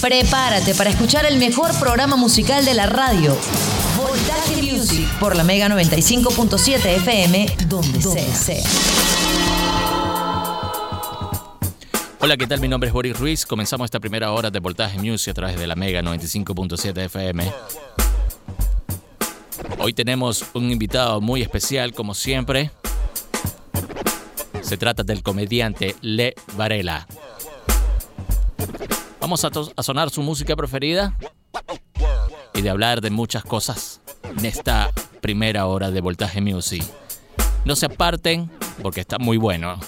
Prepárate para escuchar el mejor programa musical de la radio. Voltaje Music por la Mega 95.7 FM, donde, sea. Hola, ¿qué tal? Mi nombre es Boris Ruiz. Comenzamos esta primera hora de Voltaje Music a través de la Mega 95.7 FM. Hoy tenemos un invitado muy especial, como siempre. Se trata del comediante Le Varela. Vamos a, sonar su música preferida y de hablar de muchas cosas en esta primera hora de Voltaje Music. No se aparten porque está muy bueno.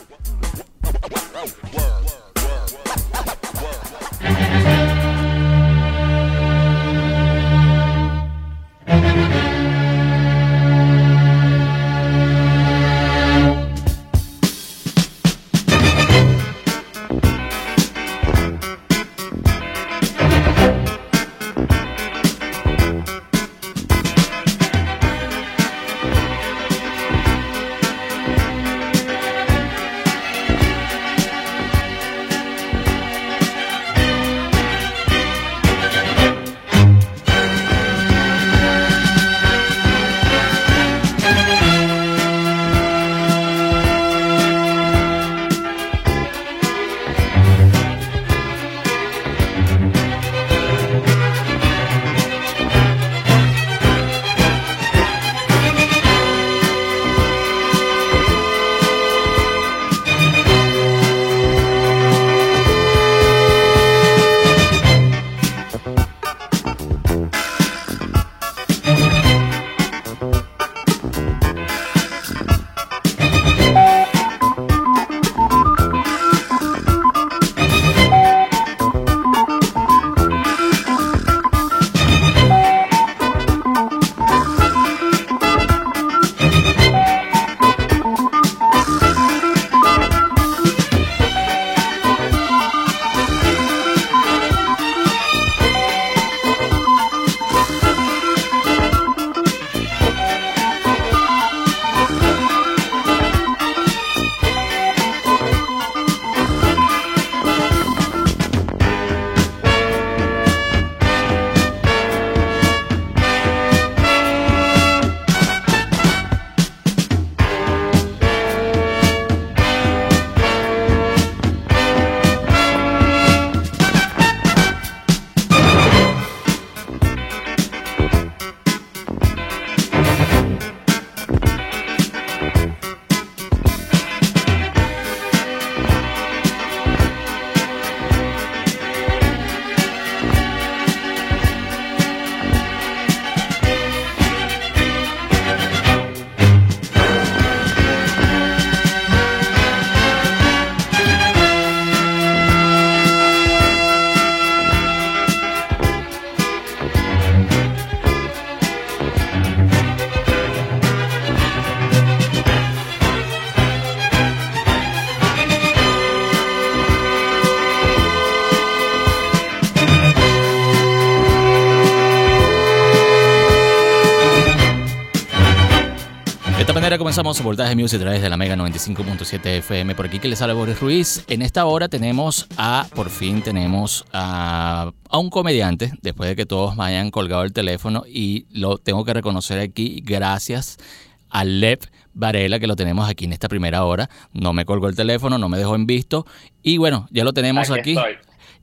Comenzamos Voltaje Music a través de la Mega 95.7 FM. Por aquí que les habla Boris Ruiz. En esta hora tenemos a, por fin tenemos a, a, un comediante, después de que todos me hayan colgado el teléfono y lo tengo que reconocer aquí gracias a Lev Varela, que lo tenemos aquí en esta primera hora. No me colgó el teléfono, no me dejó en visto. Y bueno, ya lo tenemos aquí.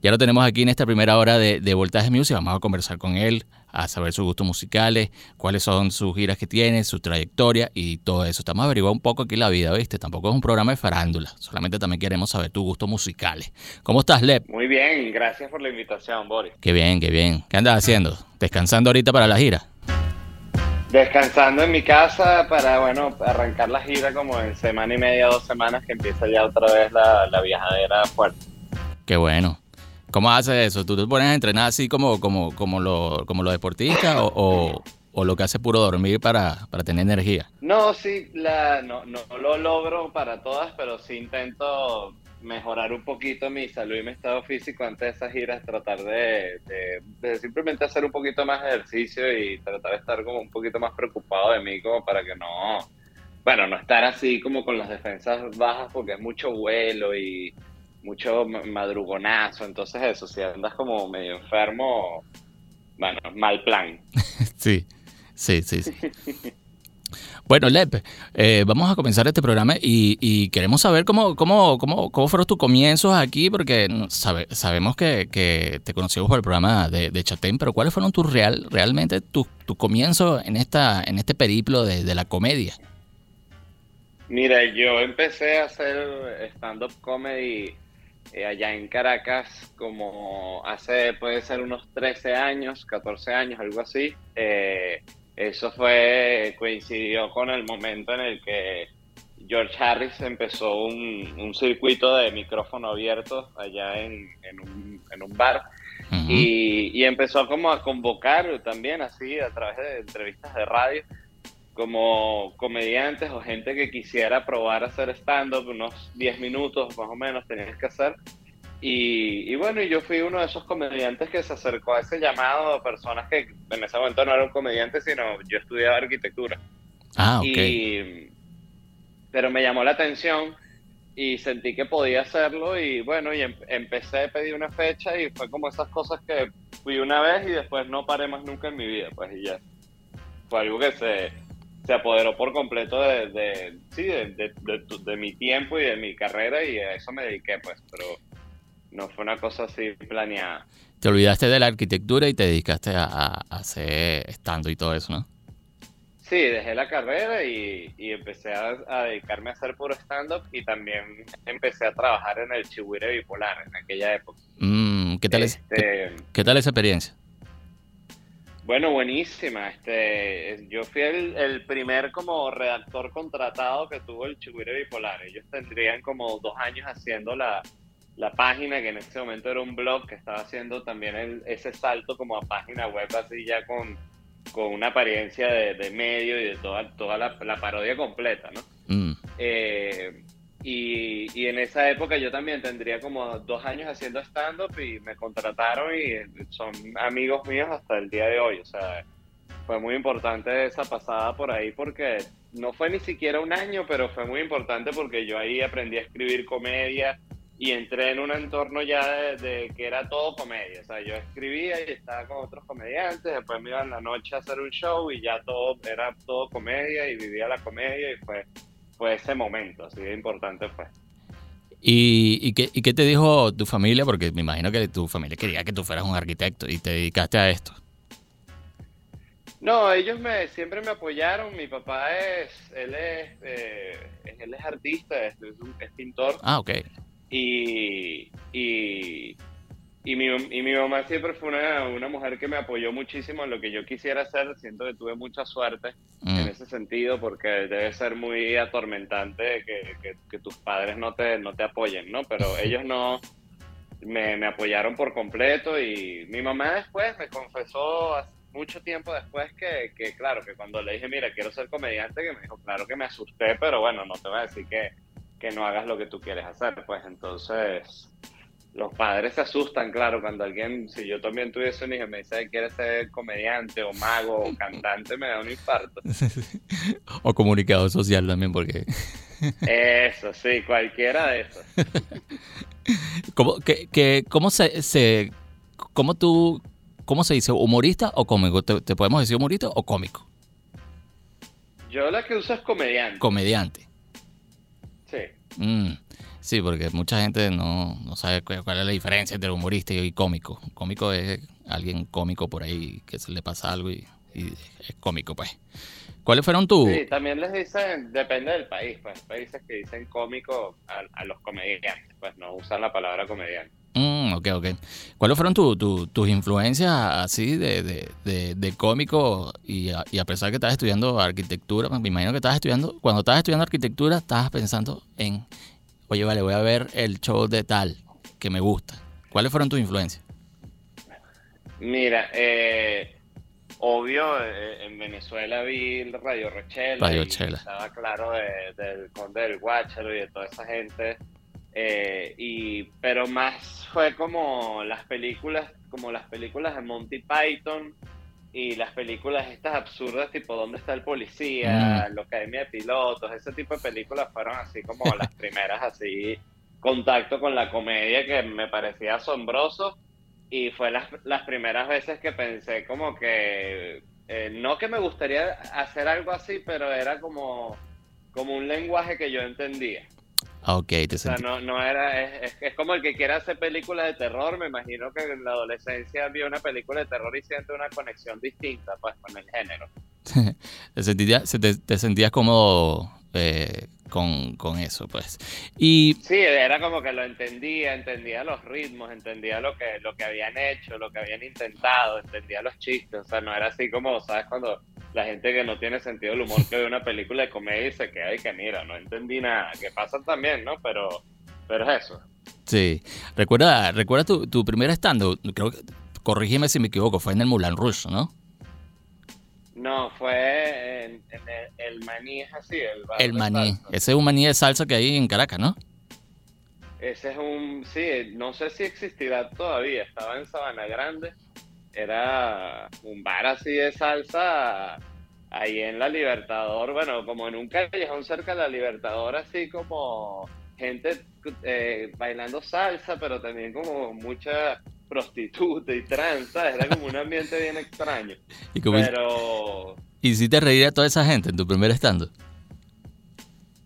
Ya lo tenemos aquí en esta primera hora de, de Voltaje Music. Vamos a conversar con él, a saber sus gustos musicales, cuáles son sus giras que tiene, su trayectoria y todo eso. Estamos averiguando un poco aquí la vida, ¿viste? Tampoco es un programa de farándula. Solamente también queremos saber tus gustos musicales. ¿Cómo estás, Lep? Muy bien, gracias por la invitación, Boris. Qué bien, qué bien. ¿Qué andas haciendo? ¿Descansando ahorita para la gira? Descansando en mi casa para, bueno, arrancar la gira como en semana y media, dos semanas, que empieza ya otra vez la, la viajadera fuerte. Qué bueno. ¿Cómo haces eso? ¿Tú te pones a entrenar así como, como, como, lo, como los deportistas o, o, lo que hace puro dormir para, para tener energía? No, sí, la, no, no lo logro para todas, pero sí intento mejorar un poquito mi salud y mi estado físico antes de esas giras, tratar de, de, simplemente hacer un poquito más de ejercicio y tratar de estar como un poquito más preocupado de mí como para que no, bueno, no estar así como con las defensas bajas porque es mucho vuelo y mucho madrugonazo, entonces eso, si andas como medio enfermo, bueno, mal plan. sí, sí, sí, sí. Bueno, Lepe, eh, vamos a comenzar este programa y, queremos saber cómo, cómo, cómo, cómo, fueron tus comienzos aquí, porque sabemos que, te conocimos por el programa de, de Chatén, pero ¿cuáles fueron tus real, realmente tus tu comienzos en, esta, en este periplo de, la comedia? Mira, yo empecé a hacer stand-up comedy eh, allá en Caracas como hace, puede ser unos 13 años, 14 años, algo así. Eh, eso fue, coincidió con el momento en el que George Harris empezó un, circuito de micrófono abierto allá en, un, bar y, empezó como a convocar también así a través de entrevistas de radio como comediantes o gente que quisiera probar a hacer stand-up, unos 10 minutos más o menos tenías que hacer y, bueno, yo fui uno de esos comediantes que se acercó a ese llamado a personas que en ese momento no eran comediantes, sino yo estudiaba arquitectura. Ah, ok. pero me llamó la atención y sentí que podía hacerlo y bueno, y em, empecé a pedir una fecha y fue como esas cosas que fui una vez y después no paré más nunca en mi vida, pues y ya. Fue algo que se, se apoderó por completo de, de sí, de, de, mi tiempo y de mi carrera y a eso me dediqué, pues, pero no fue una cosa así planeada. Te olvidaste de la arquitectura y te dedicaste a, hacer estando y todo eso, ¿no? Sí, dejé la carrera y, empecé a, dedicarme a hacer puro stand-up y también empecé a trabajar en el Chihuire Bipolar en aquella época. Mm, ¿qué, tal este, ¿qué, tal esa experiencia? Bueno, buenísima. Este, yo fui el, el, primer como redactor contratado que tuvo el Chihuire Bipolar. Ellos tendrían como dos años haciendo la, la página, que en ese momento era un blog que estaba haciendo también ese salto como a página web, así ya con, con una apariencia de, medio y de toda, toda la, parodia completa, ¿no? Mm. Eh, y, y, en esa época yo también tendría como dos años haciendo stand-up y me contrataron y son amigos míos hasta el día de hoy. O sea, fue muy importante esa pasada por ahí porque no fue ni siquiera un año, pero fue muy importante porque yo ahí aprendí a escribir comedia, y entré en un entorno ya de, que era todo comedia. O sea, yo escribía y estaba con otros comediantes, después me iba en la noche a hacer un show y ya todo era todo comedia y vivía la comedia y fue, fue ese momento, así de importante fue. ¿Y, y, qué, ¿Y qué te dijo tu familia? Porque me imagino que tu familia quería que tú fueras un arquitecto y te dedicaste a esto. No, ellos me siempre me apoyaron. Mi papá es, él es, eh, él es artista, es, es, pintor. Ah, ok. Y, y, y, mi, y mi mamá siempre fue una, una, mujer que me apoyó muchísimo en lo que yo quisiera hacer. Siento que tuve mucha suerte en mm. ese sentido porque debe ser muy atormentante que, que, tus padres no te, no te apoyen, ¿no? Pero ellos no... Me, me, apoyaron por completo y mi mamá después me confesó mucho tiempo después que, que, claro, que cuando le dije, mira, quiero ser comediante, que me dijo, claro que me asusté, pero bueno, no te voy a decir que, que no hagas lo que tú quieres hacer. Pues entonces, los padres se asustan, claro, cuando alguien, si yo también tuviese un hijo y me dice que quiere ser comediante o mago o cantante, me da un infarto. o comunicador social también, porque... Eso, sí, cualquiera de esos. ¿Cómo, que, cómo se, se, cómo tú, cómo se dice, humorista o cómico? ¿Te, podemos decir humorista o cómico? Yo la que uso es comediante. Comediante. Sí. Mm, sí, porque mucha gente no, sabe cuál, es la diferencia entre humorista y cómico. Cómico es alguien cómico por ahí que se le pasa algo y, es cómico, pues. ¿Cuáles fueron tus...? Sí, también les dicen, depende del país, pues. Países que dicen cómico a, los comediantes, pues no usan la palabra comediante. Mm, ok, ok. ¿Cuáles fueron tus influencias así de, de, de, cómico y a, y a, pesar que estabas estudiando arquitectura? Me imagino que estabas estudiando, cuando estabas estudiando arquitectura, estabas pensando en, oye, vale, voy a ver el show de tal que me gusta. ¿Cuáles fueron tus influencias? Mira, eh, obvio, eh, en Venezuela vi Radio Rochela. Radio Estaba claro del Conde del Guácharo y de toda esa gente eh, y, pero más fue como las películas, como las películas de Monty Python y las películas estas absurdas tipo ¿Dónde está el policía? Mm. La Academia de Pilotos, ese tipo de películas fueron así como las primeras así contacto con la comedia que me parecía asombroso y fue las, las primeras veces que pensé como que, eh, no que me gustaría hacer algo así, pero era como, como un lenguaje que yo entendía. Ok, te O sea, no, no era, es, es, como el que quiere hacer películas de terror, me imagino que en la adolescencia vio una película de terror y siente una conexión distinta pues con el género. te, sentías, se te, te sentías cómodo eh, con, con eso, pues. Y Sí, era como que lo entendía, entendía los ritmos, entendía lo que, lo que habían hecho, lo que habían intentado, entendía los chistes, o sea, no era así como, ¿sabes? Cuando la gente que no tiene sentido del humor que ve una película de comedia y se queda y que mira, no entendí nada, que pasa también, ¿no? Pero, pero es eso. sí, recuerda, recuerda tu, tu primer stand creo que, corrígeme si me equivoco, fue en el Moulin Rouge, ¿no? No, fue en, en el, el maní, es así, el bar El maní, salsa. ese es un maní de salsa que hay en Caracas, ¿no? Ese es un, sí, no sé si existirá todavía, estaba en Sabana Grande, era un bar así de salsa ahí en la Libertador, bueno, como en un callejón cerca de la Libertador, así como gente eh, bailando salsa, pero también como mucha prostituta y trans, ¿sabes? Era como un ambiente bien extraño, Y como pero... hiciste reír a toda esa gente en tu primer stand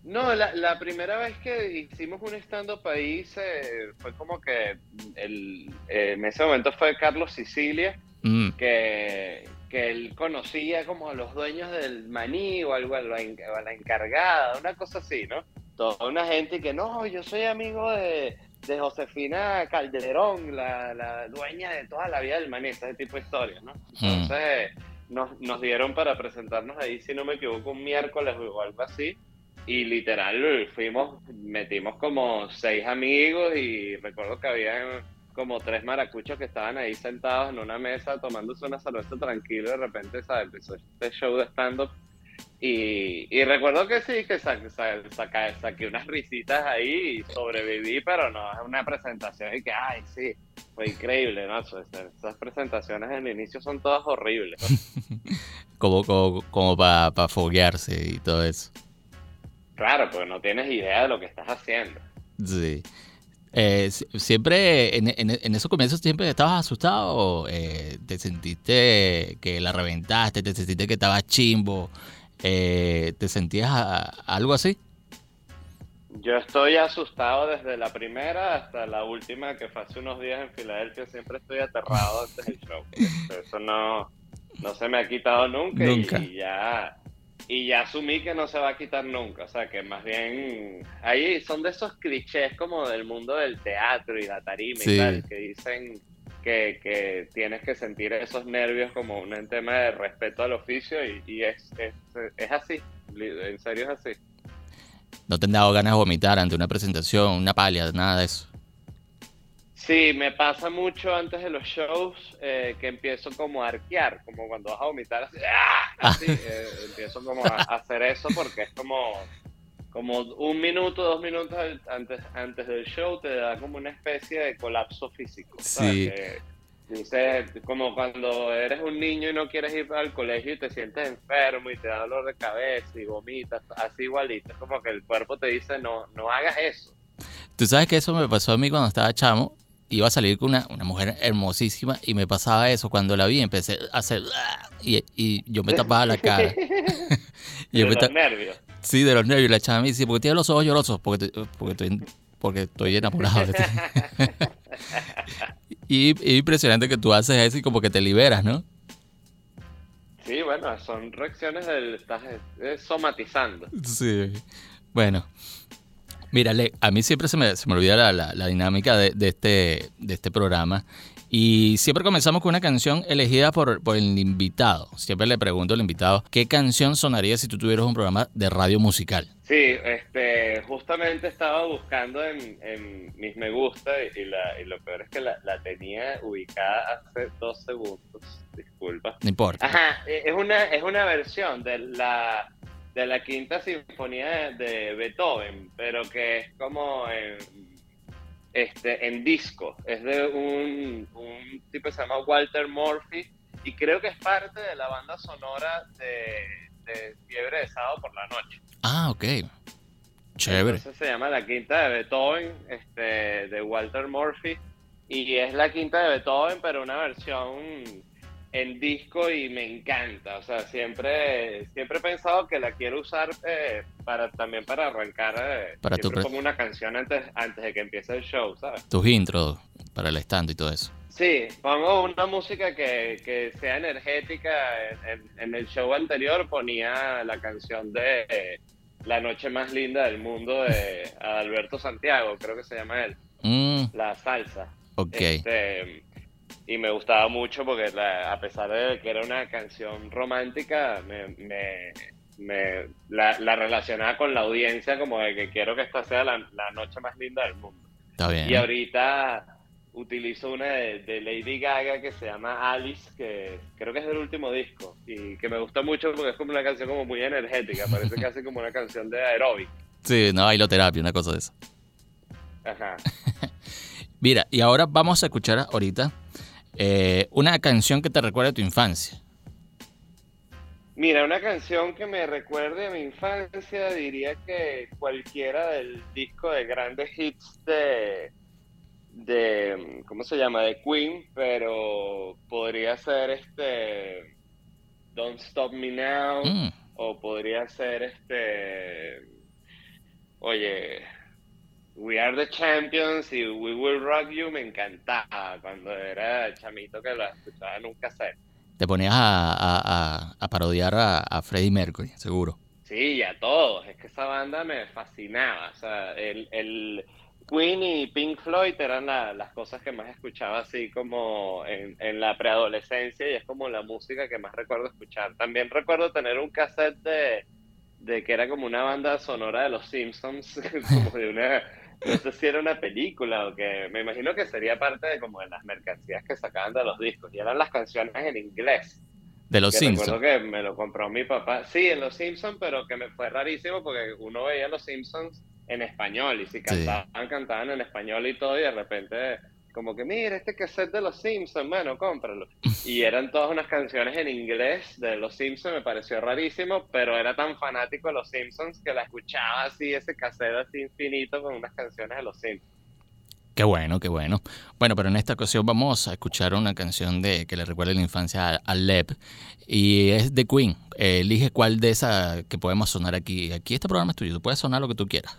No, la, la primera vez que hicimos un stand-up ahí se- fue como que el, eh, en ese momento fue Carlos Sicilia, Mm, que, que él conocía como a los dueños del maní o algo, a la, a la encargada, una cosa así, ¿no? Toda una gente que no, yo soy amigo de, de Josefina Calderón, la, la dueña de toda la vida del maní, ese tipo de historias, ¿no? Entonces nos, nos dieron para presentarnos ahí, si no me equivoco, un miércoles o algo así. Y literal fuimos, metimos como seis amigos y recuerdo que habían como tres maracuchos que estaban ahí sentados en una mesa tomándose una cerveza tranquilo y de repente ¿sabes? empezó este show de stand-up y, y recuerdo que sí, que sa- sa- saca- saqué unas risitas ahí y sobreviví, pero no es una presentación y que, ay, sí, fue increíble, ¿no? Esas, presentaciones en el inicio son todas horribles. como como, como para foguearse y todo eso. Claro, porque no tienes idea de lo que estás haciendo. Sí. Eh, si- siempre, en, en, en esos comienzos, siempre estabas asustado, eh, te sentiste que la reventaste, te sentiste que estabas chimbo, eh, te sentías a- algo así. Yo estoy asustado desde la primera hasta la última que fue hace unos días en Filadelfia. Siempre estoy aterrado antes del show. Eso no, no se me ha quitado nunca, y- ya y ya asumí que no se va a quitar nunca. O sea, que más bien ahí son de esos clichés como del mundo del teatro y la tarima Sí. y tal, que dicen que, que tienes que sentir esos nervios como un tema de respeto al oficio y, y es, es, es así. En serio es así. No te han dado ganas de vomitar ante una presentación, una palia, nada de eso. Sí, me pasa mucho antes de los shows eh, que empiezo como a arquear, como cuando vas a vomitar así, ¡ah! Así, eh, empiezo como a, a hacer eso porque es como, como un minuto, dos minutos antes, antes del show te da como una especie de colapso físico. ¿sabes? Sí. Que dices, como cuando eres un niño y no quieres ir al colegio y te sientes enfermo y te da dolor de cabeza y vomitas, así igualito. Es como que el cuerpo te dice, no, no hagas eso. Tú sabes que eso me pasó a mí cuando estaba chamo. Iba a salir con una, una mujer hermosísima y me pasaba eso. Cuando la vi empecé a hacer... Y, y yo me tapaba la cara. Y De yo me los nervios. Sí, de los nervios. La chava me dice, ¿por qué tienes los ojos llorosos? Porque, porque, estoy, porque estoy enamorado de ti. y y es impresionante que tú haces eso y como que te liberas, ¿no? Sí, bueno, son reacciones del... Estás eh, somatizando. Sí. Bueno. Mírale, a mí siempre se me, se me olvida la, la- la dinámica de, de este, de este programa. Y siempre comenzamos con una canción elegida por, por el invitado. Siempre le pregunto al invitado, ¿qué canción sonaría si tú tuvieras un programa de radio musical? Sí, este, justamente estaba buscando en, en mis me gusta y, la- y lo peor es que la, la tenía ubicada hace dos segundos. Disculpa. No importa. Ajá, eh, es una, es una versión de la, de la quinta sinfonía de, de Beethoven, pero que es como en, este, en disco. Es de un, un tipo que se llama Walter Murphy y creo que es parte de la banda sonora de, de Fiebre de Sábado por la Noche. Ah, ok. Chévere. Entonces se llama La Quinta de Beethoven, este, de Walter Murphy. Y es la Quinta de Beethoven, pero una versión en disco y me encanta. O sea, siempre, siempre he pensado que la quiero usar eh, para también para arrancar. Eh, Para tu siempre pre- pongo una canción antes, antes de que empiece el show, ¿sabes? Tus intros para el stand y todo eso. Sí, pongo una música que, que sea energética. En, en- en el show anterior ponía la canción de eh, La noche más linda del mundo de Alberto Santiago, creo que se llama él, Mm, La Salsa. ok. Este, y me gustaba mucho porque la- a pesar de que era una canción romántica, me, me- me- la, la relacionaba con la audiencia como de que quiero que esta sea la, la noche más linda del mundo. Está bien. Y ahorita utilizo una de, de Lady Gaga que se llama Alice, que creo que es del último disco y que me gusta mucho porque es como una canción como muy energética, parece casi como una canción de aeróbic. Sí, no, bailoterapia, una cosa de esa. Ajá. Mira, y ahora vamos a escuchar ahorita eh, una canción que te recuerda a tu infancia. Mira, una canción que me recuerde a mi infancia, diría que cualquiera del disco de grandes hits de, de ¿cómo se llama? De Queen, pero podría ser este Don't Stop Me Now, Mm, o podría ser este, oye, We Are the Champions y We Will Rock You, me encantaba cuando era chamito que la escuchaba en un cassette. te ponías a, a- a- a parodiar a, Freddie Mercury, seguro. Sí, y a todos. Es que esa banda me fascinaba. O sea, el, el Queen y Pink Floyd eran la- las cosas que más escuchaba así como en, en la preadolescencia y es como la música que más recuerdo escuchar. También recuerdo tener un cassette de, de que era como una banda sonora de los Simpsons, como de una, no sé si era una película o que me imagino que sería parte de como de las mercancías que sacaban de los discos y eran las canciones en inglés. De los Simpsons. recuerdo que me lo compró mi papá. Sí, en Los Simpsons, pero que me fue rarísimo porque uno veía Los Simpsons en español y si cantaban, cantaban en español y todo y de repente como que mira este cassette de Los Simpsons, bueno, cómpralo. Y eran todas unas canciones en inglés de Los Simpsons, me pareció rarísimo, pero era tan fanático de Los Simpsons que la escuchaba así, ese cassette así infinito con unas canciones de Los Simpsons. Qué bueno, qué bueno. Bueno, pero en esta ocasión vamos a escuchar una canción de que le recuerda la infancia a, a y es de Queen. Elige cuál de esas que podemos sonar aquí. Aquí este programa es tuyo, tú puedes sonar lo que tú quieras.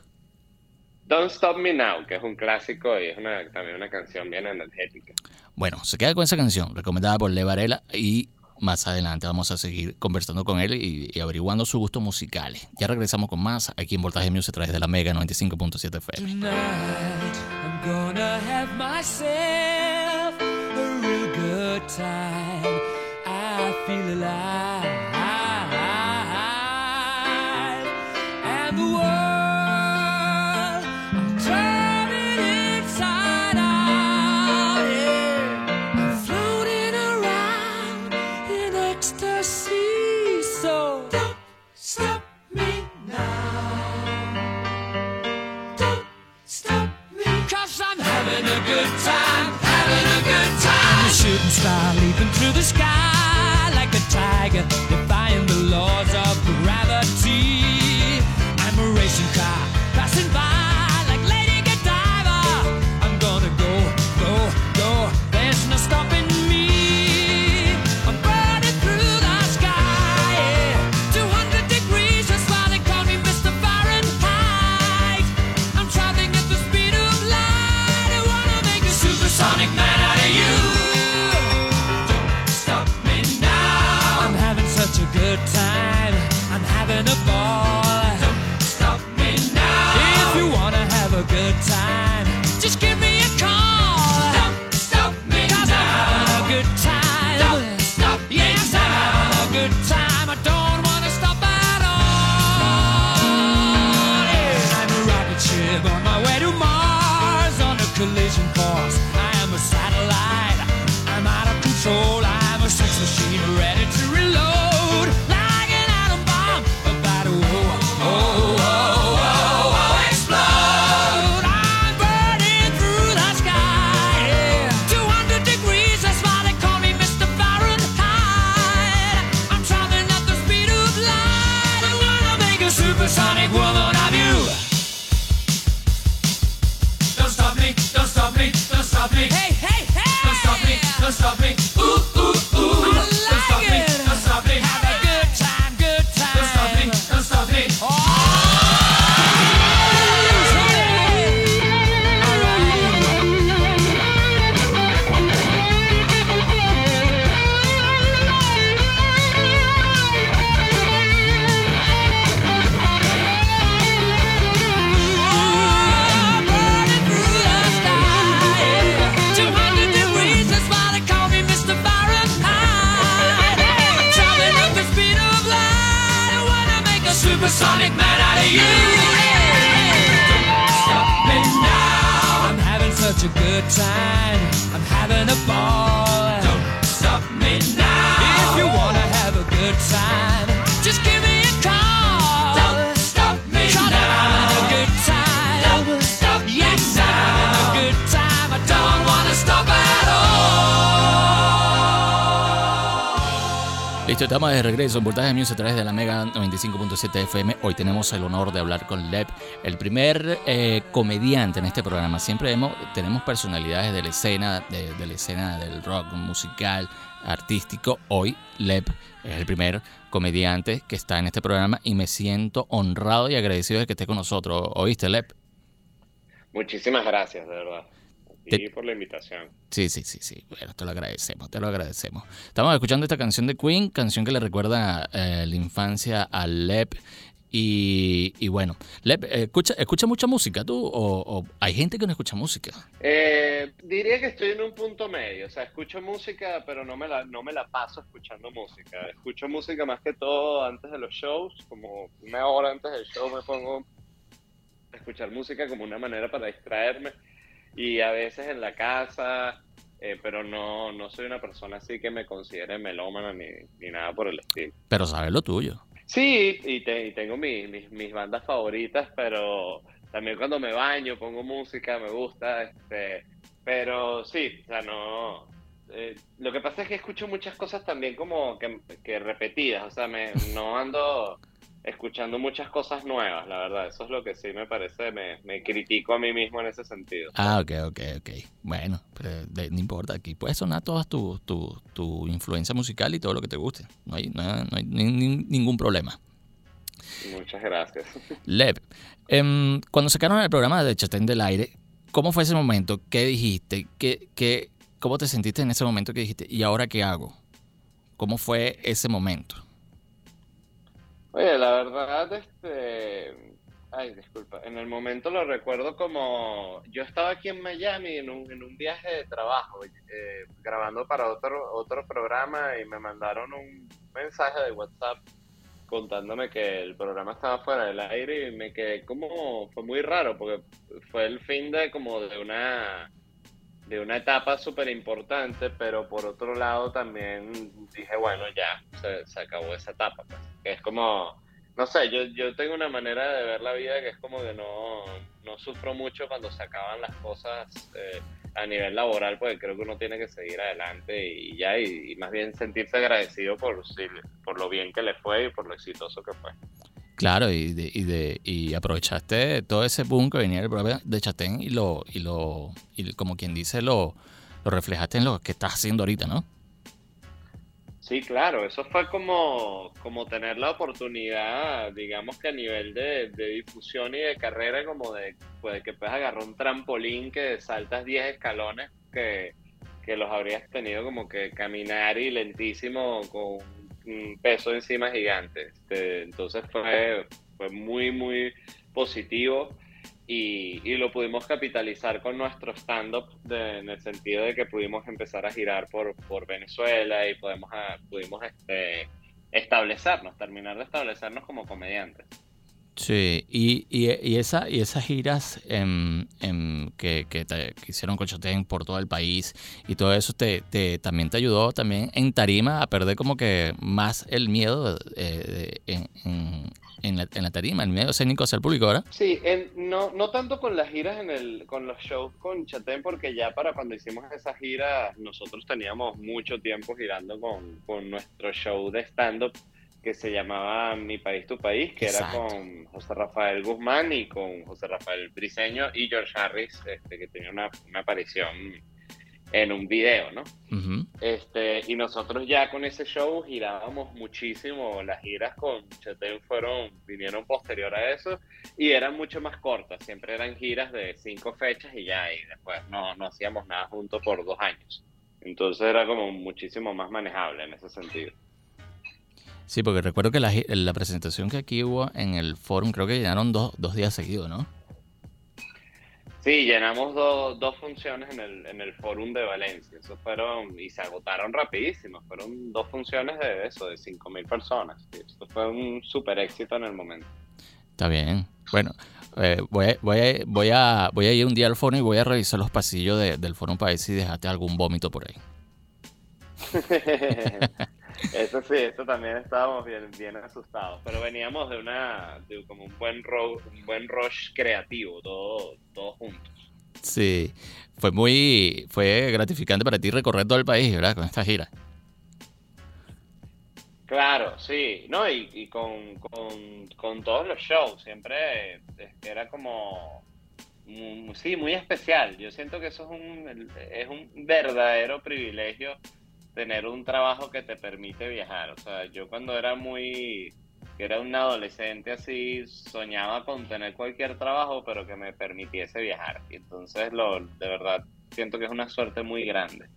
Don't Stop Me Now, que es un clásico y es una, también una canción bien energética. Bueno, se queda con esa canción, recomendada por Le Varela, y más adelante vamos a seguir conversando con él y, y averiguando sus gustos musicales. Ya regresamos con más aquí en Voltaje Music a través de la Mega 95.7 FM. Tonight I'm gonna have myself a real good time. I feel alive. Good time, having a good time. I'm a shooting star leaping through the sky like a tiger, defying the laws of gravity. Estamos de regreso en Voltaje Music a través de la Mega 95.7 FM. Hoy tenemos el honor de hablar con Lep, el primer eh, comediante en este programa. Siempre hemos, tenemos personalidades de la escena, de, de la escena del rock musical, artístico. Hoy Lep es el primer comediante que está en este programa y me siento honrado y agradecido de que esté con nosotros. ¿Oíste, Lep? Muchísimas gracias, de verdad. Y Te- por la invitación. Sí, sí, sí, sí. Bueno, te lo agradecemos, te lo agradecemos. Estamos escuchando esta canción de Queen, canción que le recuerda eh, la infancia a Lep. Y, y bueno, Lep, eh, ¿escucha, ¿escucha mucha música tú? O, o hay gente que no escucha música? Eh, diría que estoy en un punto medio, o sea, escucho música, pero no me la, no me la paso escuchando música. Escucho música más que todo antes de los shows, como una hora antes del show me pongo a escuchar música como una manera para distraerme y a veces en la casa, eh, pero no, no soy una persona así que me considere melómana ni, ni nada por el estilo. Pero sabes lo tuyo. Sí, y, te- y tengo mi- mis, mis bandas favoritas, pero también cuando me baño pongo música, me gusta, este, pero sí, o sea, no. eh, lo que pasa es que escucho muchas cosas también como que, que repetidas, o sea, me, no ando escuchando muchas cosas nuevas, la verdad, eso es lo que sí me parece, me, me critico a mí mismo en ese sentido. Ah, ok, ok, ok. Bueno, pero de- no importa, aquí puedes sonar toda tu, tu, tu influencia musical y todo lo que te guste. No hay, no hay, no hay ni- ni- ningún problema. Muchas gracias. Lep, em, cuando sacaron el programa de Chatén del Aire, ¿cómo fue ese momento? ¿Qué dijiste? ¿Qué, qué, ¿Cómo te sentiste en ese momento que dijiste? ¿Y ahora qué hago? ¿Cómo fue ese momento? Oye, la verdad, este... Ay, disculpa. En el momento lo recuerdo como... Yo estaba aquí en Miami en un, en un viaje de trabajo, eh, grabando para otro, otro programa y me mandaron un mensaje de WhatsApp contándome que el programa estaba fuera del aire y me quedé como... Fue muy raro porque fue el fin de como de una de una etapa súper importante, pero por otro lado también dije, bueno, ya, se, se acabó esa etapa. Pues. Que es como, no sé, yo, yo tengo una manera de ver la vida que es como que no, no sufro mucho cuando se acaban las cosas eh, a nivel laboral, porque creo que uno tiene que seguir adelante y, ya, y, y más bien sentirse agradecido por, por lo bien que le fue y por lo exitoso que fue. Claro, y, de, y, de, y aprovechaste todo ese boom que venía del programa de Chatén y lo, y lo, y como quien dice, lo, lo reflejaste en lo que estás haciendo ahorita, ¿no? Sí, claro, eso fue como, como tener la oportunidad, digamos que a nivel de, de difusión y de carrera, como de, pues, que puedes agarrar un trampolín que saltas 10 escalones que, que los habrías tenido como que caminar y lentísimo con peso encima gigante. Este, entonces fue, fue muy, muy positivo y, y lo pudimos capitalizar con nuestro stand-up en el sentido de que pudimos empezar a girar por, por Venezuela y podemos a- pudimos este, establecernos, terminar de establecernos como comediantes. Sí, y, y, y, esa, y esas giras que, que, te, que hicieron por todo el país y todo eso te, te, también te ayudó también en tarima a perder como que más el miedo eh, en, en, en la, en la tarima, el miedo escénico hacia el público, ¿verdad? Sí, no, no tanto con las giras en el, con los shows con Chatén, porque ya para cuando hicimos esas giras nosotros teníamos mucho tiempo girando con, con nuestro show de stand-up que se llamaba Mi País, Tu País, que Exacto. era con José Rafael Guzmán y con José Rafael Briseño y George Harris, este, que tenía una, una aparición en un video, ¿no? Este, y nosotros ya con ese show girábamos muchísimo, las giras con Chetén fueron, vinieron posterior a eso, y eran mucho más cortas, siempre eran giras de cinco fechas y ya, y después no, no hacíamos nada juntos por dos años. Entonces era como muchísimo más manejable en ese sentido. Sí, porque recuerdo que la, presentación que aquí hubo en el forum, creo que llenaron dos, dos días seguidos, ¿no? Sí, llenamos do- dos funciones en el, en el Forum de Valencia. Eso fueron, y se agotaron rapidísimo. Fueron dos funciones de eso, de 5.000 personas. Esto fue un súper éxito en el momento. Está bien. Bueno, eh, voy, a, voy, a, voy, a, voy a ir un día al forum y voy a revisar los pasillos de- del forum para ver si dejaste algún vómito por ahí. eso sí, eso también estábamos bien, bien asustados. Pero veníamos de una, de como un buen, ro- un buen rush creativo, todo- todos juntos. Sí, fue muy, fue gratificante para ti recorrer todo el país, ¿verdad? Con esta gira. Claro, sí, no, y, y con, con, con todos los shows, siempre era como, mm, sí, muy especial. Yo siento que eso es un, es un verdadero privilegio tener un trabajo que te permite viajar. O sea, yo cuando era muy, era un adolescente así, soñaba con tener cualquier trabajo, pero que me permitiese viajar. Y entonces, lo, de verdad, siento que es una suerte muy grande.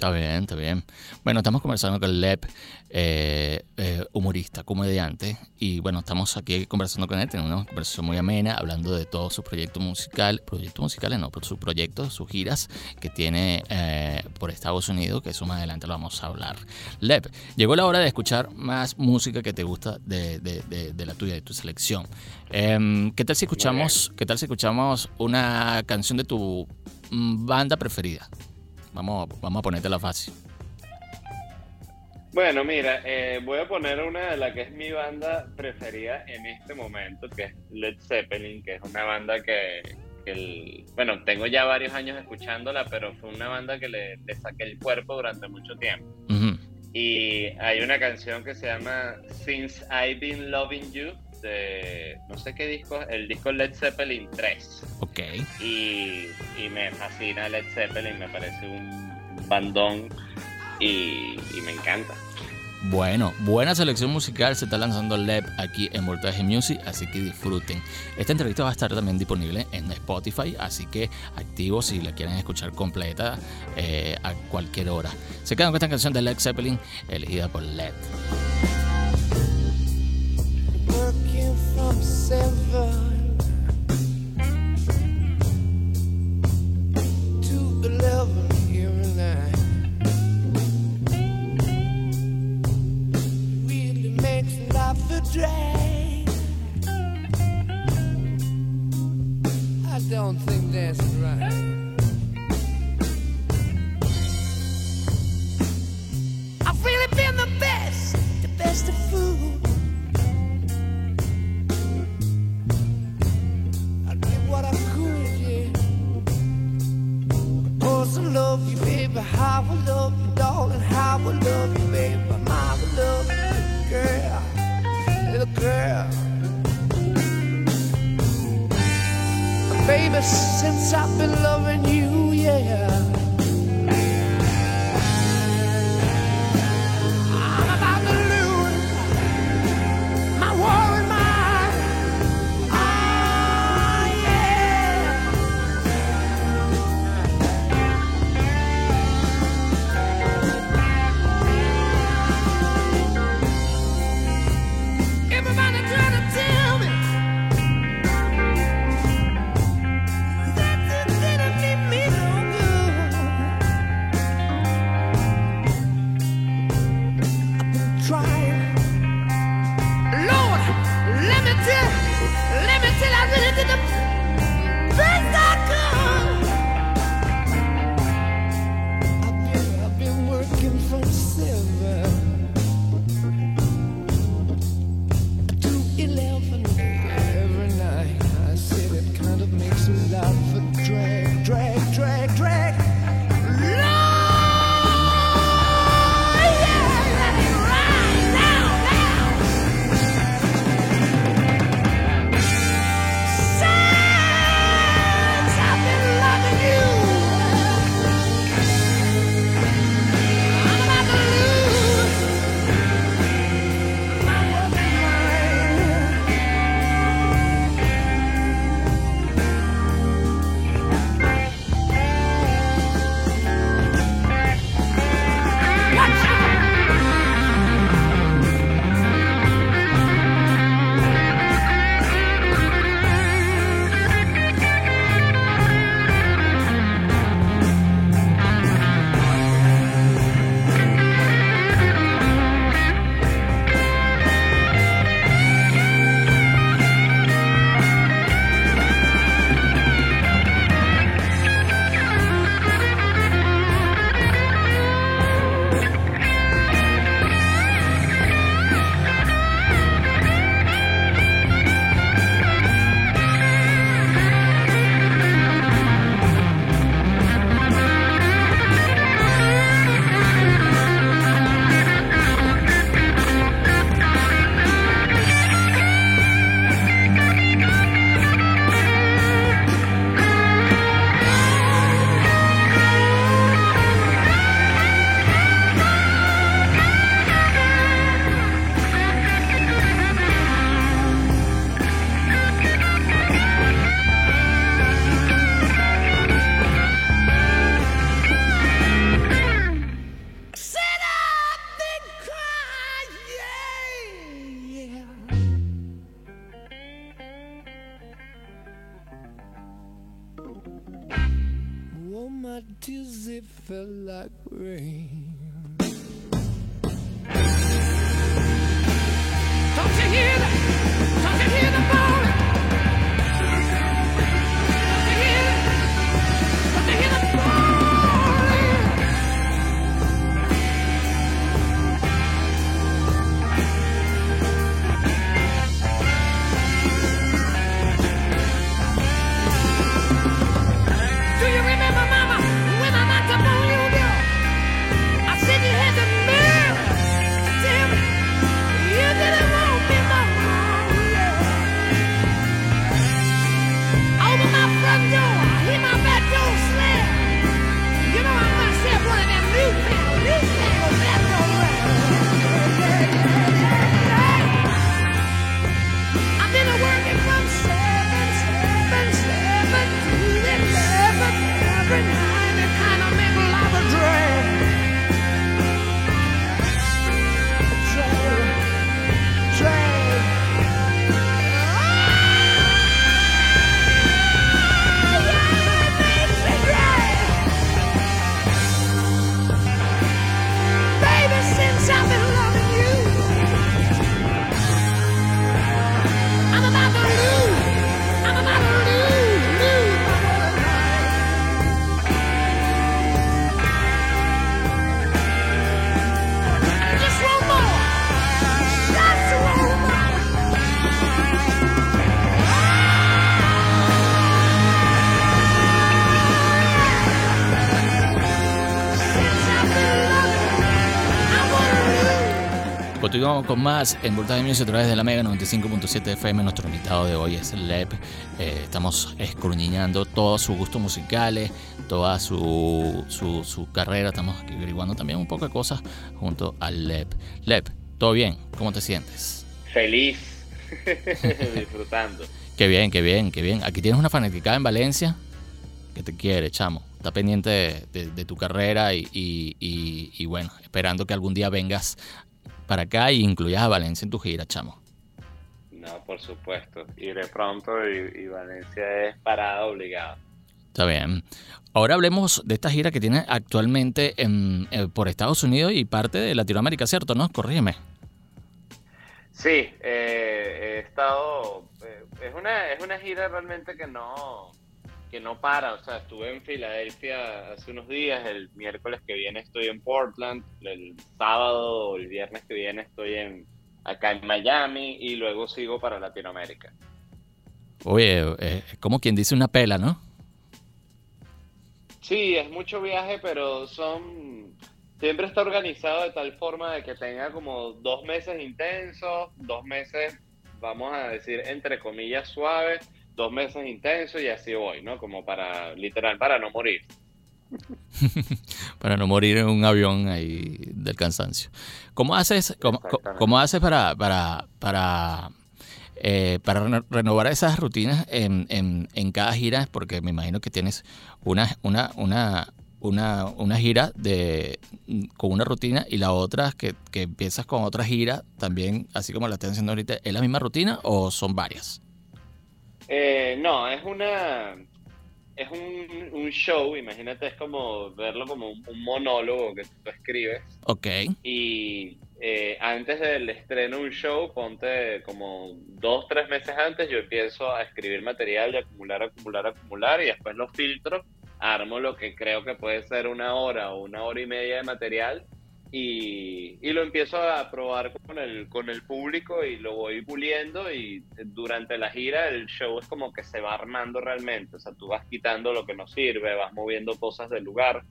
Está bien, está bien. Bueno, estamos conversando con Lep, eh, eh, humorista, comediante, y bueno, estamos aquí conversando con él, tenemos una conversación muy amena, hablando de todo su proyecto musical, proyectos musicales no, pero su proyecto, sus giras que tiene eh, por Estados Unidos, que eso más adelante lo vamos a hablar. Lep, llegó la hora de escuchar más música que te gusta de, de- de- de la tuya, de tu selección. Em, ¿Qué tal si escuchamos, qué tal si escuchamos una canción de tu mm, banda preferida? Vamos, vamos a ponértela fácil. Bueno, mira, eh, voy a poner una de la que es mi banda preferida en este momento, que es Led Zeppelin, que es una banda que, que el- bueno, tengo ya varios años escuchándola, pero fue una banda que le, le saqué el cuerpo durante mucho tiempo. Y hay una canción que se llama Since I've Been Loving You, de no sé qué disco, el disco Led Zeppelin 3. Ok. Y, y me fascina Led Zeppelin, me parece un bandón y, y me encanta. Bueno, buena selección musical se está lanzando Lep aquí en Voltaje Music, así que disfruten. Esta entrevista va a estar también disponible en Spotify, así que activo si la quieren escuchar completa eh, a cualquier hora. Se quedan con esta canción de Led Zeppelin, elegida por Led. Seven to eleven every night. Really makes life a drag. I don't think that's right. Cause I love you, baby. Love you, darling. Love you, baby. Love you, girl. Little girl. Baby, since I've been loving you, yeah. Continuamos con más en Voltaje Music a través de la Mega 95.7 FM. Nuestro invitado de hoy es Lep. Eh, estamos escruñando todos sus gustos musicales, toda su, su, su carrera. Estamos averiguando también un poco de cosas junto al Lep. Lep, ¿todo bien? ¿Cómo te sientes? Feliz, disfrutando. Qué bien, qué bien, qué bien. Aquí tienes una fanaticada en Valencia que te quiere, chamo. Está pendiente de, de- de tu carrera y, y- y- y bueno, esperando que algún día vengas para acá y incluyas a Valencia en tu gira, chamo. No, por supuesto. Iré pronto y, y Valencia es parada obligada. Está bien. Ahora hablemos de esta gira que tienes actualmente en- eh, por Estados Unidos y parte de Latinoamérica, ¿cierto? ¿No? Corrígeme. Sí, eh, he estado. eh, es, una, es una gira realmente que no, que no para. O sea, estuve en Filadelfia hace unos días. El miércoles que viene estoy en Portland. El sábado o el viernes que viene estoy en, acá en Miami. Y luego sigo para Latinoamérica. Oye, eh, como quien dice una pela, ¿no? Sí, es mucho viaje, pero son. Siempre está organizado de tal forma de que tenga como dos meses intensos, dos meses, vamos a decir, entre comillas, suaves, dos meses intensos y así voy, ¿no? Como para, literal, para no morir. para no morir en un avión ahí del cansancio. ¿Cómo haces, cómo, cómo haces para, para, para, eh, para reno- renovar esas rutinas en, en, en cada gira? Porque me imagino que tienes una, una, una, una, una gira de, con una rutina y la otra que, que empiezas con otra gira también, así como la estás haciendo ahorita. ¿Es la misma rutina o son varias? Eh, no, es una. Es un, un show, imagínate, es como verlo como un, un monólogo que tú escribes. Ok, Y eh, antes del estreno de un show, ponte como dos, tres meses antes, yo empiezo a escribir material y acumular, acumular, acumular, y después lo filtro, armo lo que creo que puede ser una hora o una hora y media de material, y, y lo empiezo a probar con el, con el público y lo voy puliendo, y durante la gira el show es como que se va armando realmente, o sea, tú vas quitando lo que no sirve, vas moviendo cosas del lugar.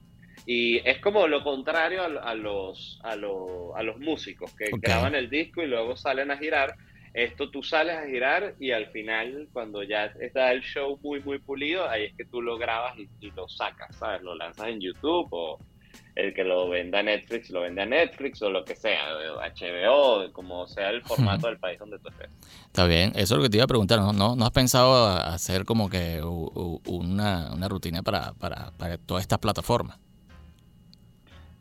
Y es como lo contrario a, a los, a, lo- a los músicos que Ok. graban el disco y luego salen a girar. Esto tú sales a girar y al final, cuando ya está el show muy, muy pulido, ahí es que tú lo grabas y, y lo sacas, ¿sabes? Lo lanzas en YouTube o el que lo venda a Netflix lo vende a Netflix o lo que sea, HBO, como sea el formato del país donde tú estés. Está bien, eso es lo que te iba a preguntar, ¿no? ¿No, no has pensado hacer como que una, una rutina para, para, para todas estas plataformas?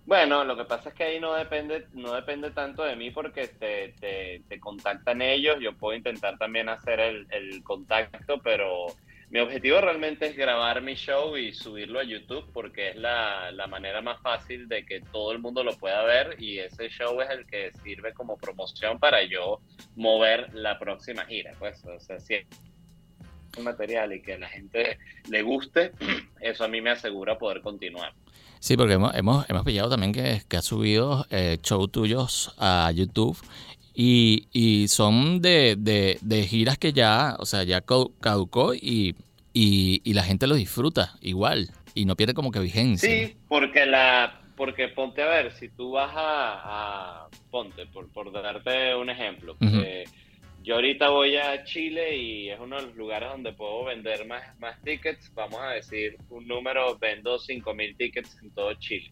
Bueno, lo que pasa es que ahí no depende, no depende tanto de mí porque te, te, te contactan ellos, yo puedo intentar también hacer el, el contacto, pero mi objetivo realmente es grabar mi show y subirlo a YouTube porque es la, la, manera más fácil de que todo el mundo lo pueda ver y ese show es el que sirve como promoción para yo mover la próxima gira. Pues, o sea, si un material y que la gente le guste, eso a mí me asegura poder continuar. Sí, porque hemos, hemos, hemos pillado también que, que has subido eh, shows tuyos a YouTube y, y son de, de, de, giras que ya, o sea, ya caducó y, y, y, la gente lo disfruta igual y no pierde como que vigencia. Sí, porque la porque ponte a ver, si tú vas a, a ponte, por, por darte un ejemplo, uh -huh. eh, yo ahorita voy a Chile y es uno de los lugares donde puedo vender más, más tickets. Vamos a decir un número, vendo 5.000 tickets en todo Chile.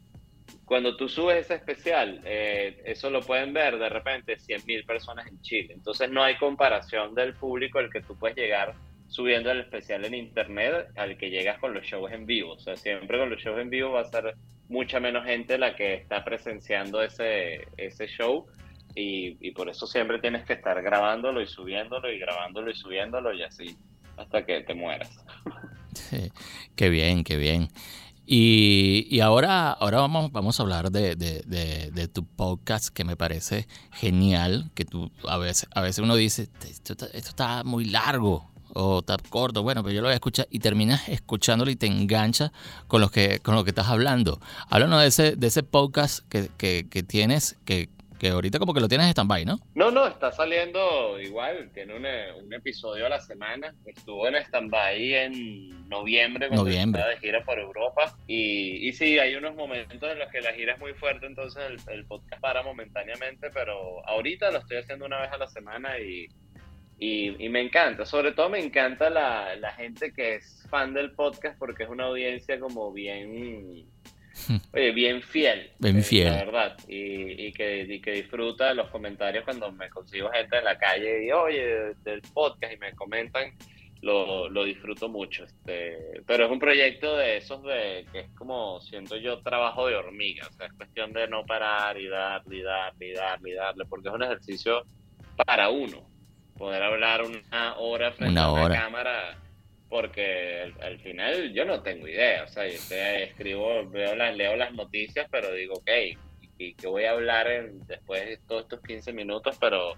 Cuando tú subes ese especial, eh, eso lo pueden ver de repente 100.000 personas en Chile. Entonces no hay comparación del público al que tú puedes llegar subiendo el especial en internet al que llegas con los shows en vivo. O sea, siempre con los shows en vivo va a ser mucha menos gente la que está presenciando ese, ese show y, y, por eso siempre tienes que estar grabándolo y subiéndolo y grabándolo y subiéndolo y así hasta que te mueras. Sí, qué bien, qué bien. Y, y ahora, ahora vamos, vamos a hablar de, de, de, tu podcast que me parece genial, que tú a veces, a veces uno dice, esto, esto está muy largo, o está corto, bueno, pero yo lo voy a escuchar y terminas escuchándolo y te enganchas con lo que, con lo que estás hablando. Háblanos de ese, de ese podcast que, que, que tienes, que, que ahorita como que lo tienes en stand-by, ¿no? No, no, está saliendo igual, tiene un, un episodio a la semana, estuvo en stand-by en noviembre, cuando noviembre. de gira por Europa, y, y sí, hay unos momentos en los que la gira es muy fuerte, entonces el, el podcast para momentáneamente, pero ahorita lo estoy haciendo una vez a la semana y, y, y, me encanta, sobre todo me encanta la, la, gente que es fan del podcast porque es una audiencia como bien, oye, bien fiel. Bien fiel. La verdad, y, y, que, y que disfruta los comentarios cuando me consigo gente en la calle y oye, del podcast y me comentan, lo, lo disfruto mucho. Este, pero es un proyecto de esos de que es como, siento yo, trabajo de hormiga, o sea, es cuestión de no parar y darle y darle y darle y darle, porque es un ejercicio para uno poder hablar una hora frente una hora. a una cámara porque al, al, final yo no tengo idea, o sea, yo te escribo, veo las, leo las noticias, pero digo, ok, y que voy a hablar en, después de todos estos 15 minutos, pero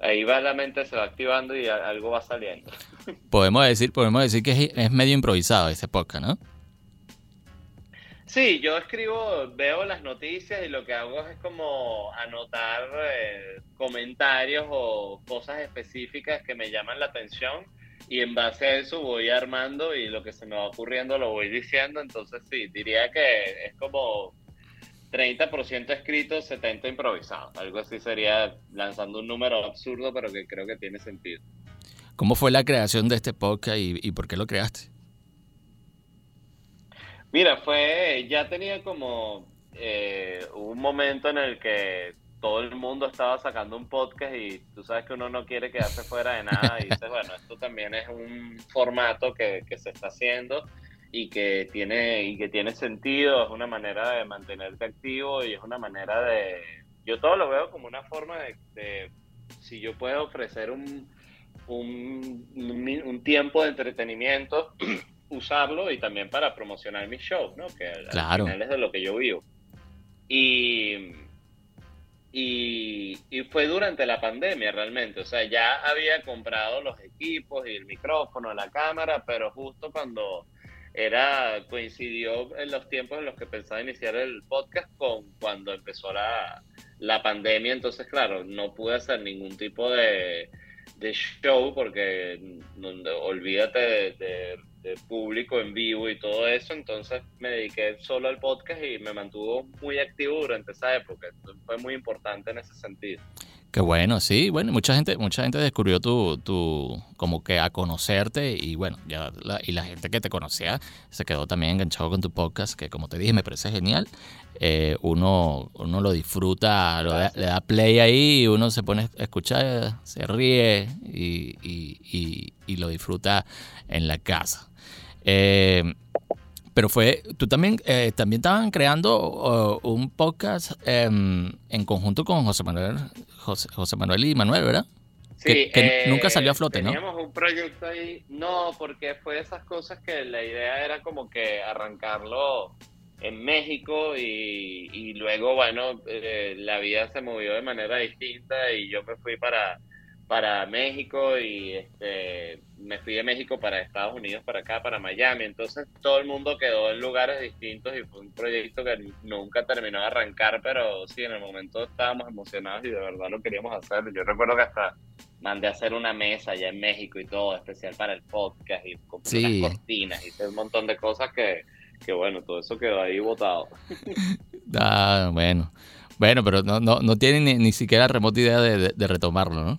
ahí va la mente, se va activando y algo va saliendo. Podemos decir, podemos decir que es, es medio improvisado ese podcast, ¿no? Sí, yo escribo, veo las noticias y lo que hago es como anotar eh, comentarios o cosas específicas que me llaman la atención y en base a eso voy armando y lo que se me va ocurriendo lo voy diciendo. Entonces sí, diría que es como 30% escrito, 70% improvisado. Algo así sería lanzando un número absurdo, pero que creo que tiene sentido. ¿Cómo fue la creación de este podcast y, y por qué lo creaste? Mira, fue, ya tenía como eh, un momento en el que todo el mundo estaba sacando un podcast y tú sabes que uno no quiere quedarse fuera de nada y dices, bueno, esto también es un formato que, que, se está haciendo y que tiene y que tiene sentido, es una manera de mantenerte activo y es una manera de, yo todo lo veo como una forma de, de si yo puedo ofrecer un, un, tiempo de entretenimiento usarlo y también para promocionar mis shows, ¿no? Que claro. al final es de lo que yo vivo. Y, y, fue durante la pandemia realmente, o sea, ya había comprado los equipos y el micrófono, la cámara, pero justo cuando era coincidió en los tiempos en los que pensaba iniciar el podcast con cuando empezó la, la pandemia, entonces claro, no pude hacer ningún tipo de, de show porque no, olvídate de de público en vivo y todo eso, entonces me dediqué solo al podcast y me mantuvo muy activo durante esa época. Entonces fue muy importante en ese sentido. Qué bueno, sí, bueno, mucha gente, mucha gente descubrió tu, tu, como que a conocerte y bueno, ya la, y la gente que te conocía se quedó también enganchado con tu podcast, que como te dije, me parece genial. Eh, uno, uno lo disfruta, lo da, le da play ahí uno se pone a escuchar, se ríe y, y, y, y lo disfruta en la casa. Eh, pero fue, tú también, eh, también estaban creando uh, un podcast eh, en conjunto con José Manuel, José, José, Manuel y Manuel, ¿verdad? que, que eh, nunca salió a flote, ¿no? Teníamos un proyecto ahí, no, porque fue de esas cosas que la idea era como que arrancarlo en México y, y luego, bueno, eh, la vida se movió de manera distinta y yo me fui para, para México y este, me fui de México para Estados Unidos, para acá, para Miami. Entonces todo el mundo quedó en lugares distintos y fue un proyecto que nunca terminó de arrancar, pero sí, en el momento estábamos emocionados y de verdad lo queríamos hacer. Yo recuerdo que hasta mandé a hacer una mesa allá en México y todo, especial para el podcast y compré Sí. unas cortinas, hice un montón de cosas que, que bueno, todo eso quedó ahí botado. Ah, bueno. Bueno, pero no, no, no tienen ni, ni siquiera remota idea de, de- de retomarlo, ¿no?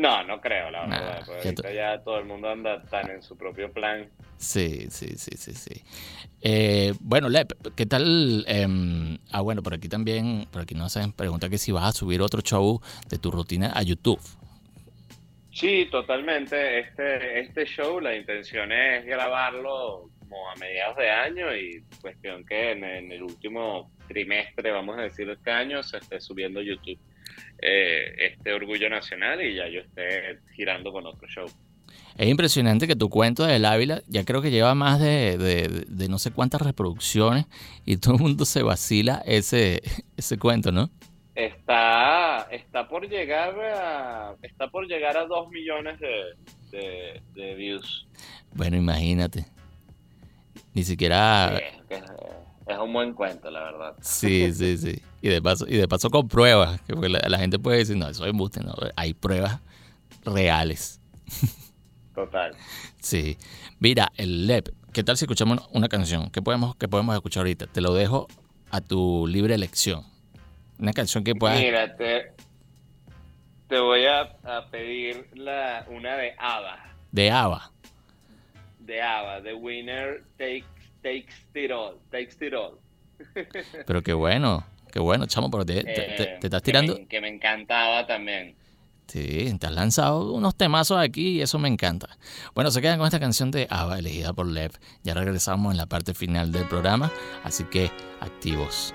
No, no creo, la Nah, verdad. porque ya ahorita ya todo el mundo anda tan en su propio plan. Sí, sí, sí, sí, sí. Eh, bueno, Lep, ¿qué tal? em, ah, bueno, por aquí también, por aquí nos hacen pregunta que si vas a subir otro show de tu rutina a YouTube. Sí, totalmente. Este, este show, la intención es grabarlo como a mediados de año y cuestión que en, en el último trimestre, vamos a decir, de este año, se esté subiendo YouTube eh, este Orgullo Nacional y ya yo esté girando con otro show. Es impresionante que tu cuento del Ávila ya creo que lleva más de, de- de no sé cuántas reproducciones y todo el mundo se vacila ese, ese cuento, ¿no? Está, está por llegar a, está por llegar a dos millones de, de, views. Bueno, imagínate. Ni siquiera... Sí, es, que- es un buen cuento, la verdad. Sí, sí, sí. Y de paso, y de paso con pruebas, que la, la gente puede decir, no, eso es embuste, no, hay pruebas reales. Total. Sí. Mira, el LEP, ¿qué tal si escuchamos una canción? ¿Qué podemos, qué podemos escuchar ahorita? Te lo dejo a tu libre elección. Una canción que puedas... Mira, te, te voy a, a pedir la, una de ABBA. De ABBA. De ABBA. The winner takes, takes it all. Takes it all. Pero qué bueno, qué bueno, chamo, pero te, te- te- Eh, te estás que tirando... me- que me encantaba también. Sí, te has lanzado unos temazos aquí y eso me encanta. Bueno, se quedan con esta canción de ABBA elegida por Lev. Ya regresamos en la parte final del programa, así que activos.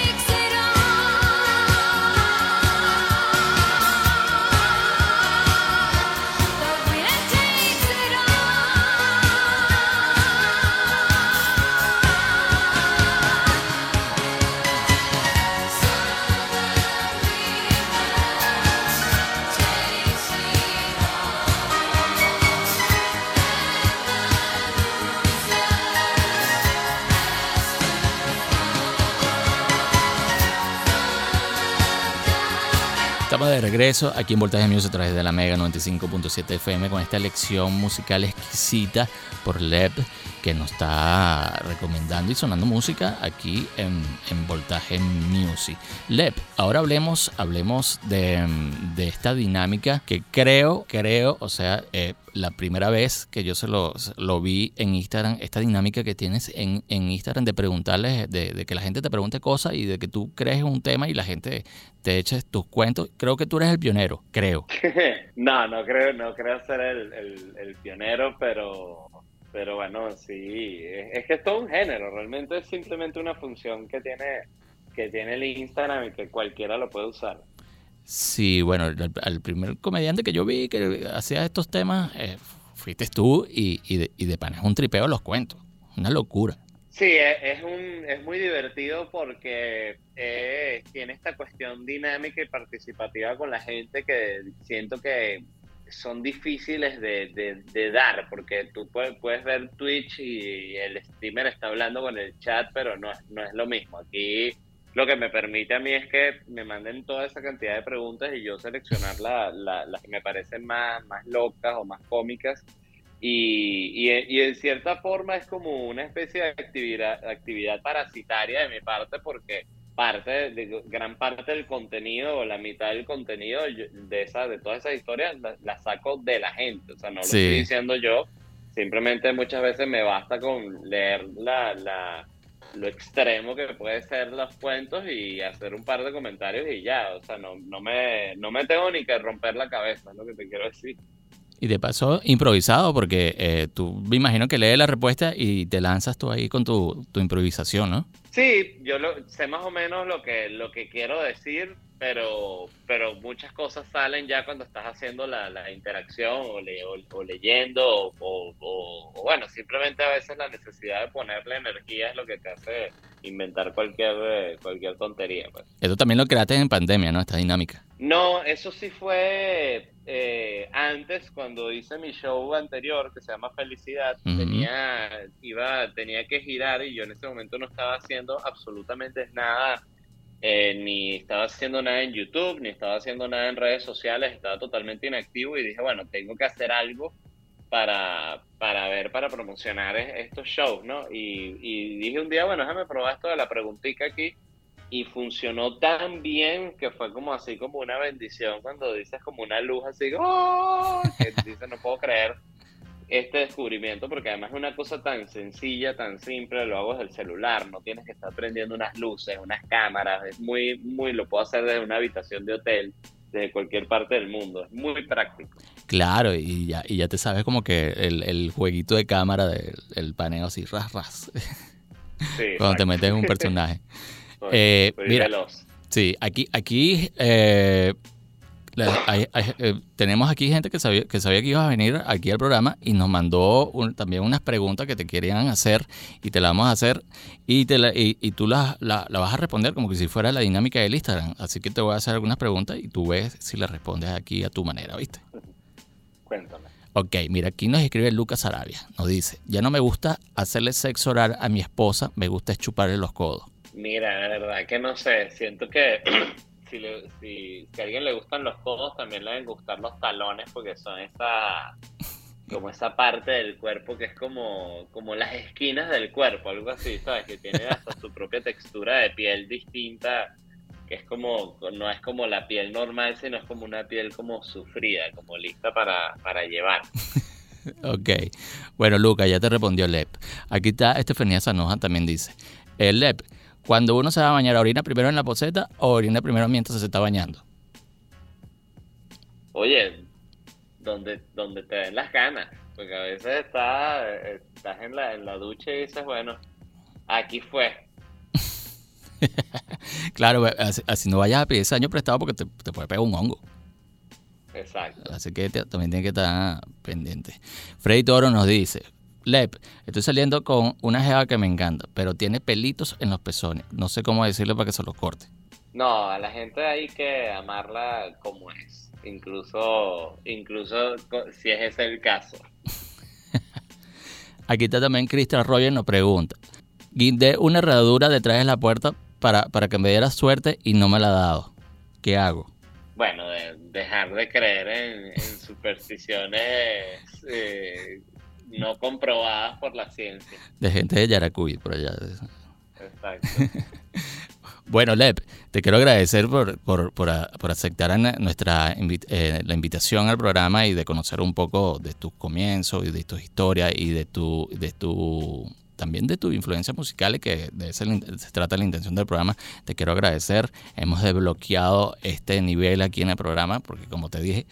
regreso aquí en Voltaje Music a través de la Mega 95.7 FM con esta lección musical exquisita por Leb que nos está recomendando y sonando música aquí en, en Voltaje Music. Leb, ahora hablemos, hablemos de, de esta dinámica que creo, creo, o sea, eh, la primera vez que yo se lo, lo vi en Instagram, esta dinámica que tienes en, en Instagram de preguntarles, de, que la gente te pregunte cosas y de que tú crees un tema y la gente te eche tus cuentos. Creo que tú eres el pionero, creo. no, no creo, no creo ser el, el pionero, pero, pero bueno, sí, es, es que es todo un género, realmente es simplemente una función que tiene, que tiene el Instagram y que cualquiera lo puede usar. Sí, bueno, al primer comediante que yo vi que hacía estos temas eh, fuiste tú y, y, de, y de pan es un tripeo los cuentos, una locura. Sí, es, es, un, es muy divertido porque eh, tiene esta cuestión dinámica y participativa con la gente que siento que son difíciles de, de, dar, porque tú puedes, puedes, ver Twitch y el streamer está hablando con el chat, pero no, no es lo mismo. Aquí lo que me permite a mí es que me manden toda esa cantidad de preguntas y yo seleccionar las la, la que me parecen más, más locas o más cómicas. Y, y, y, en cierta forma es como una especie de actividad, actividad parasitaria de mi parte porque parte de gran parte del contenido o la mitad del contenido de esa de todas esas historias la, la saco de la gente o sea no lo sí. estoy diciendo yo simplemente muchas veces me basta con leer la, la lo extremo que puede ser los cuentos y hacer un par de comentarios y ya, o sea, no, no, me, no me tengo ni que romper la cabeza, es lo que te quiero decir. Y de paso, improvisado, porque eh, tú me imagino que lees la respuesta y te lanzas tú ahí con tu, tu improvisación, ¿no? Sí, yo lo, sé más o menos lo que, lo que quiero decir, pero, pero muchas cosas salen ya cuando estás haciendo la, la interacción o, le, o, o leyendo o, o, bueno, simplemente a veces la necesidad de ponerle energía es lo que te hace inventar cualquier, cualquier tontería. Pues. Eso también lo creaste en pandemia, ¿no? Esta dinámica. No, eso sí fue eh, antes, cuando hice mi show anterior que se llama Felicidad, uh -huh. tenía, iba, tenía que girar y yo en ese momento no estaba haciendo absolutamente nada eh, ni estaba haciendo nada en YouTube, ni estaba haciendo nada en redes sociales, estaba totalmente inactivo y dije, bueno, tengo que hacer algo para, para ver, para promocionar estos shows, ¿no? Y, y dije un día, bueno, déjame probar esto de la preguntita aquí y funcionó tan bien que fue como así como una bendición cuando dices como una luz así, ¡oh! que dices, no puedo creer este descubrimiento porque además es una cosa tan sencilla, tan simple, lo hago desde el celular, no tienes que estar prendiendo unas luces, unas cámaras, es muy, muy, lo puedo hacer desde una habitación de hotel, desde cualquier parte del mundo, es muy práctico. Claro, y ya, y ya te sabes como que el, el jueguito de cámara del el paneo así, ras, ras, sí, cuando te metes en un personaje. eh, mira, sí, aquí, aquí eh, La- hay- hay- eh, tenemos aquí gente que sabía, que sabía que ibas a venir aquí al programa y nos mandó un- también unas preguntas que te querían hacer y te las vamos a hacer y, te la- y, y tú las la, la vas a responder como que si fuera la dinámica del Instagram. Así que te voy a hacer algunas preguntas y tú ves si las respondes aquí a tu manera, ¿viste? Cuéntame. Ok, mira, aquí nos escribe Lucas Arabia. Nos dice, ya no me gusta hacerle sexo oral a mi esposa, me gusta es chuparle los codos. Mira, la verdad que no sé, siento que si, a alguien le gustan los codos, también le deben gustar los talones porque son esa como esa parte del cuerpo que es como, como las esquinas del cuerpo, algo así, ¿sabes? Que tiene hasta su propia textura de piel distinta, que es como, no es como la piel normal, sino es como una piel como sufrida, como lista para, para llevar. Ok. Bueno, Lucas, ya te respondió Lep. Aquí está Estefanía Sanoja también dice. El Lep, cuando uno se va a bañar, ¿orina primero en la poseta o orina primero mientras se está bañando? Oye, donde, donde te den las ganas, porque a veces está, eh, estás en la, en la ducha y dices, bueno, aquí fue. Claro, así, así no vayas a pedir ese año prestado porque te, te puede pegar un hongo. Exacto. Así que te- también tiene que estar pendiente. Freddy Toro nos dice, Lep, estoy saliendo con una jeva que me encanta, pero tiene pelitos en los pezones. No sé cómo decirle para que se los corte. No, a la gente hay que amarla como es, incluso, incluso si es ese el caso. Aquí está también Christian Roger nos pregunta. Guindé una herradura detrás de la puerta para, para que me diera suerte y no me la ha dado. ¿Qué hago? Bueno, de- dejar de creer en, en supersticiones eh, no comprobadas por la ciencia. De gente de Yaracuy, por allá. Exacto. Bueno, Lep, te quiero agradecer por, por, por, aceptar nuestra eh, la invitación al programa y de conocer un poco de tus comienzos y de tus historias y de tu, de tu también de tus influencias musicales, que de eso se trata la intención del programa. Te quiero agradecer. Hemos desbloqueado este nivel aquí en el programa, porque como te dije,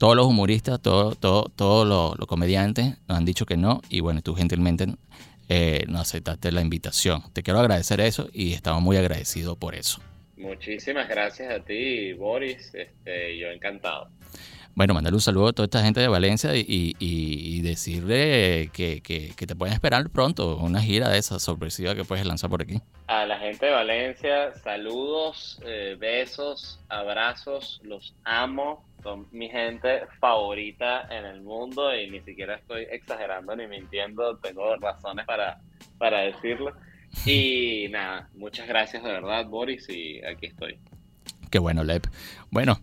todos los humoristas, todos todo, todos los, los comediantes nos han dicho que no, y bueno, tú gentilmente eh, nos aceptaste la invitación. Te quiero agradecer eso y estamos muy agradecidos por eso. Muchísimas gracias a ti, Boris. Este, yo encantado. Bueno, mandarle un saludo a toda esta gente de Valencia y, y- y decirle que, que- que te pueden esperar pronto, una gira de esa sorpresiva que puedes lanzar por aquí. A la gente de Valencia, saludos, eh, besos, abrazos, los amo. Son mi gente favorita en el mundo y ni siquiera estoy exagerando ni mintiendo. Tengo razones para, para decirlo. Y nada, muchas gracias de verdad, Boris, y aquí estoy. Qué bueno, Lep. Bueno,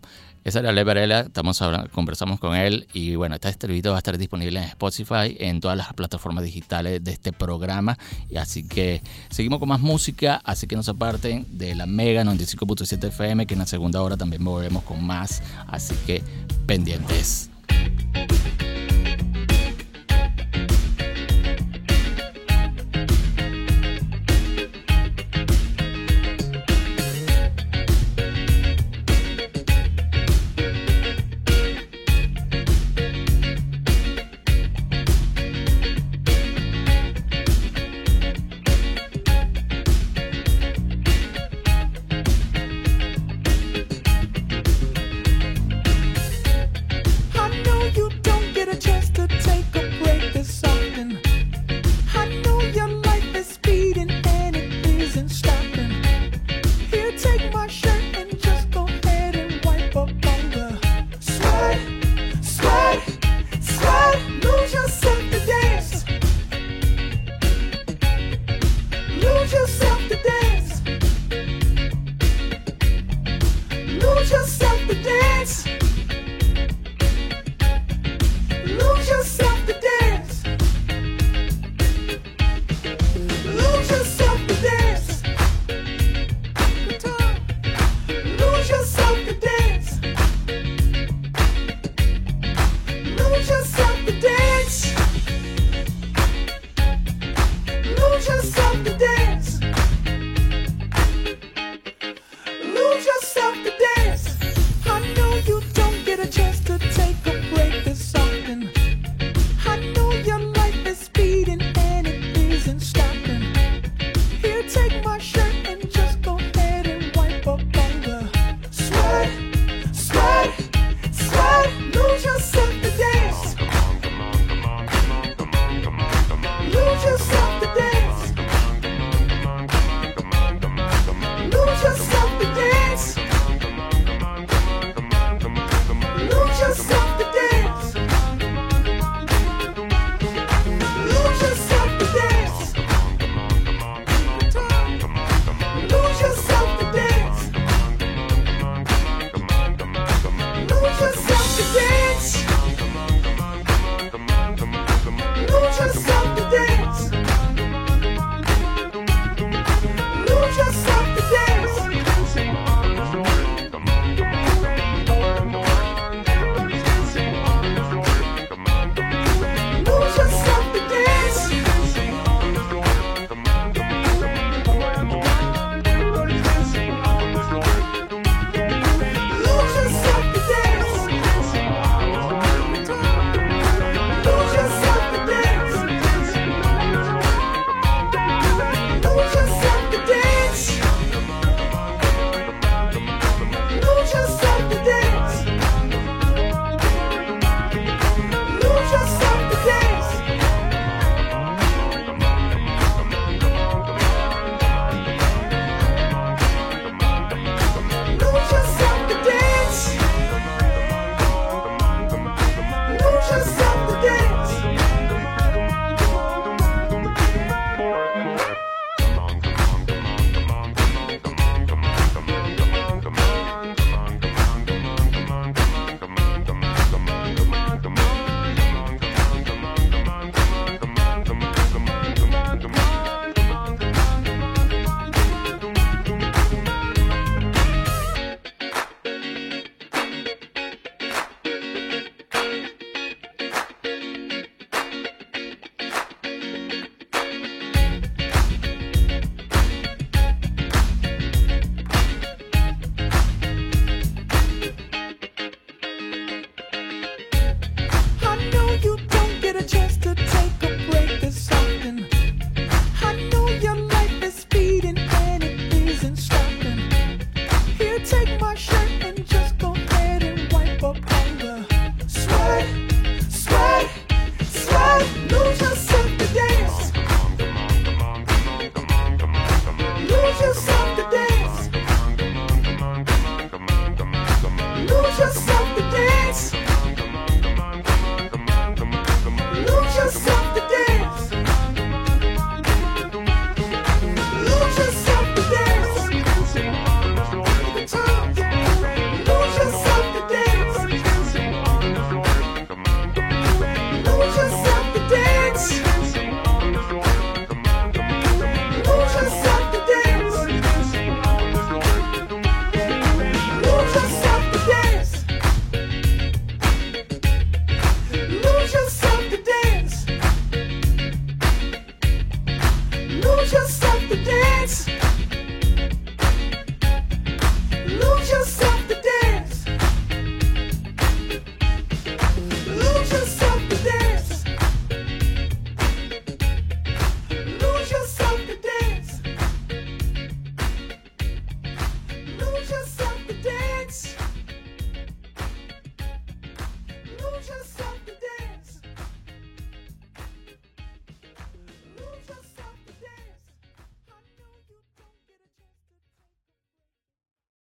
esa era Lep Varela, estamos hablando, conversamos con él y bueno, esta entrevista va a estar disponible en Spotify, en todas las plataformas digitales de este programa. Y así que seguimos con más música, así que no se aparten de la Mega 95.7 FM, que en la segunda hora también volvemos con más. Así que pendientes.